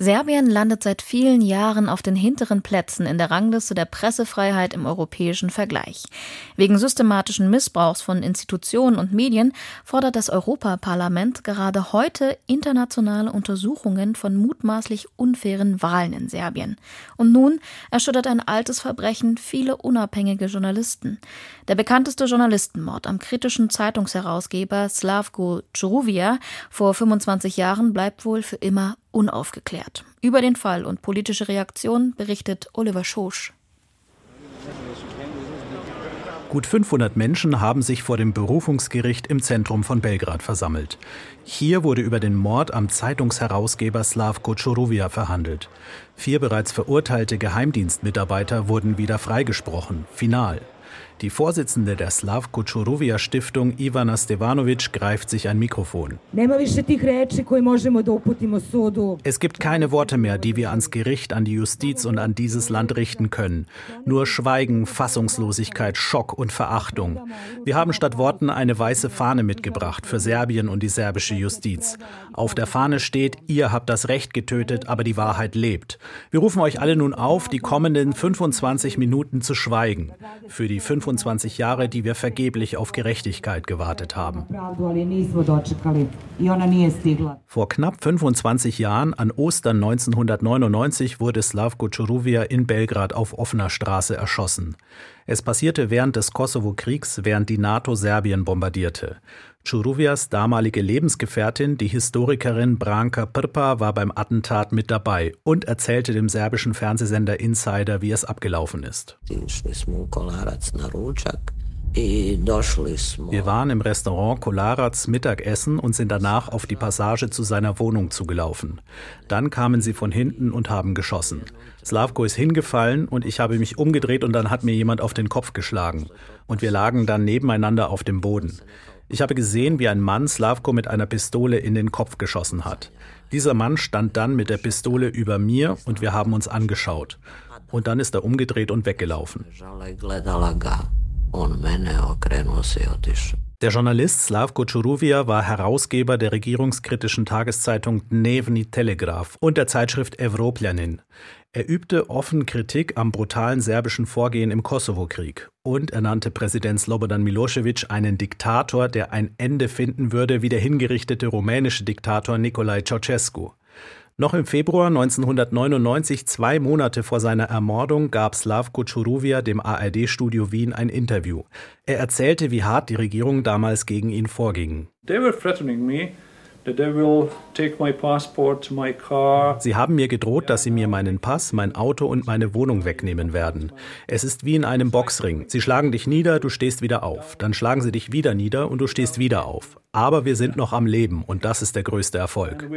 Serbien landet seit vielen Jahren auf den hinteren Plätzen in der Rangliste der Pressefreiheit im europäischen Vergleich. Wegen systematischen Missbrauchs von Institutionen und Medien fordert das Europaparlament gerade heute internationale Untersuchungen von mutmaßlich unfairen Wahlen in Serbien. Und nun erschüttert ein altes Verbrechen viele unabhängige Journalisten. Der bekannteste Journalistenmord am kritischen Zeitungsherausgeber Slavko Čuruvia vor 25 Jahren bleibt wohl für immer unaufgeklärt. Über den Fall und politische Reaktion berichtet Oliver Schosch. Gut 500 Menschen haben sich vor dem Berufungsgericht im Zentrum von Belgrad versammelt. Hier wurde über den Mord am Zeitungsherausgeber Slavko Čuruvia verhandelt. Vier bereits verurteilte Geheimdienstmitarbeiter wurden wieder freigesprochen, final. Die Vorsitzende der Slavko Čuruvia Stiftung Ivana Stevanovic greift sich ein Mikrofon. Es gibt keine Worte mehr, die wir ans Gericht, an die Justiz und an dieses Land richten können. Nur Schweigen, Fassungslosigkeit, Schock und Verachtung. Wir haben statt Worten eine weiße Fahne mitgebracht für Serbien und die serbische Justiz. Auf der Fahne steht, ihr habt das Recht getötet, aber die Wahrheit lebt. Wir rufen euch alle nun auf, die kommenden 25 Minuten zu schweigen. Für die 25 25 Jahre, die wir vergeblich auf Gerechtigkeit gewartet haben. Vor knapp 25 Jahren, an Ostern 1999, wurde Slavko Čuruvia in Belgrad auf offener Straße erschossen. Es passierte während des Kosovo-Kriegs, während die NATO Serbien bombardierte. Čuruvias damalige Lebensgefährtin, die Historikerin Branka Prpa, war beim Attentat mit dabei und erzählte dem serbischen Fernsehsender Insider, wie es abgelaufen ist. Wir waren im Restaurant Kolarats Mittagessen und sind danach auf die Passage zu seiner Wohnung zugelaufen. Dann kamen sie von hinten und haben geschossen. Slavko ist hingefallen und ich habe mich umgedreht und dann hat mir jemand auf den Kopf geschlagen. Und wir lagen dann nebeneinander auf dem Boden. Ich habe gesehen, wie ein Mann Slavko mit einer Pistole in den Kopf geschossen hat. Dieser Mann stand dann mit der Pistole über mir und wir haben uns angeschaut. Und dann ist er umgedreht und weggelaufen. Der Journalist Slavko Čuruvia war Herausgeber der regierungskritischen Tageszeitung Dnevni Telegraph und der Zeitschrift Evropljanin. Er übte offen Kritik am brutalen serbischen Vorgehen im Kosovo-Krieg und er nannte Präsident Slobodan Milosevic einen Diktator, der ein Ende finden würde wie der hingerichtete rumänische Diktator Nicolae Ceausescu. Noch im Februar 1999, zwei Monate vor seiner Ermordung, gab Slavko Čuruvia dem ARD-Studio Wien ein Interview. Er erzählte, wie hart die Regierung damals gegen ihn vorging. They were threatening me Sie haben mir gedroht, dass sie mir meinen Pass, mein Auto und meine Wohnung wegnehmen werden. Es ist wie in einem Boxring. Sie schlagen dich nieder, du stehst wieder auf. Dann schlagen sie dich wieder nieder und du stehst wieder auf. Aber wir sind noch am Leben und das ist der größte Erfolg.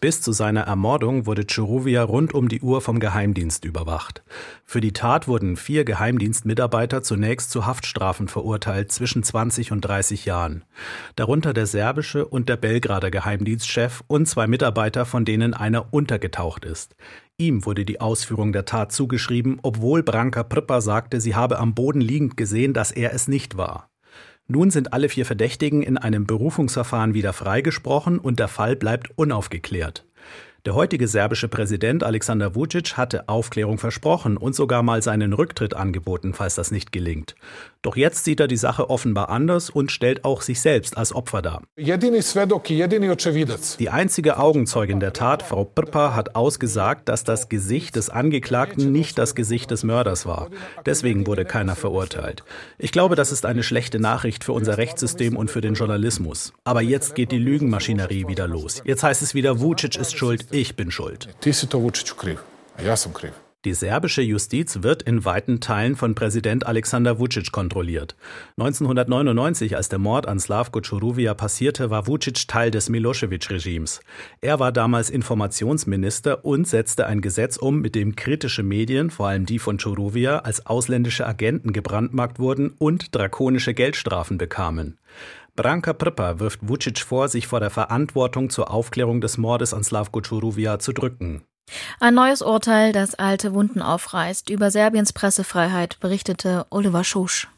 Bis zu seiner Ermordung wurde Churuvia rund um die Uhr vom Geheimdienst überwacht. Für die Tat wurden vier Geheimdienstmitarbeiter zunächst zu Haftstrafen verurteilt zwischen 20 und 30 Jahren. Darunter der serbische und der Belgrader Geheimdienstchef und zwei Mitarbeiter, von denen einer untergetaucht ist. Ihm wurde die Ausführung der Tat zugeschrieben, obwohl Branka Prippa sagte, sie habe am Boden liegend gesehen, dass er es nicht war. Nun sind alle vier Verdächtigen in einem Berufungsverfahren wieder freigesprochen und der Fall bleibt unaufgeklärt. Der heutige serbische Präsident Alexander Vucic hatte Aufklärung versprochen und sogar mal seinen Rücktritt angeboten, falls das nicht gelingt. Doch jetzt sieht er die Sache offenbar anders und stellt auch sich selbst als Opfer dar. Die einzige Augenzeugin der Tat, Frau Prpa, hat ausgesagt, dass das Gesicht des Angeklagten nicht das Gesicht des Mörders war. Deswegen wurde keiner verurteilt. Ich glaube, das ist eine schlechte Nachricht für unser Rechtssystem und für den Journalismus. Aber jetzt geht die Lügenmaschinerie wieder los. Jetzt heißt es wieder, Vucic ist schuld, ich bin schuld. Die serbische Justiz wird in weiten Teilen von Präsident Alexander Vucic kontrolliert. 1999, als der Mord an Slavko Čuruvia passierte, war Vucic Teil des Milosevic-Regimes. Er war damals Informationsminister und setzte ein Gesetz um, mit dem kritische Medien, vor allem die von Čuruvia, als ausländische Agenten gebrandmarkt wurden und drakonische Geldstrafen bekamen. Branka Prpa wirft Vucic vor, sich vor der Verantwortung zur Aufklärung des Mordes an Slavko Čuruvia zu drücken. Ein neues Urteil, das alte Wunden aufreißt. Über Serbiens Pressefreiheit berichtete Oliver Schusch.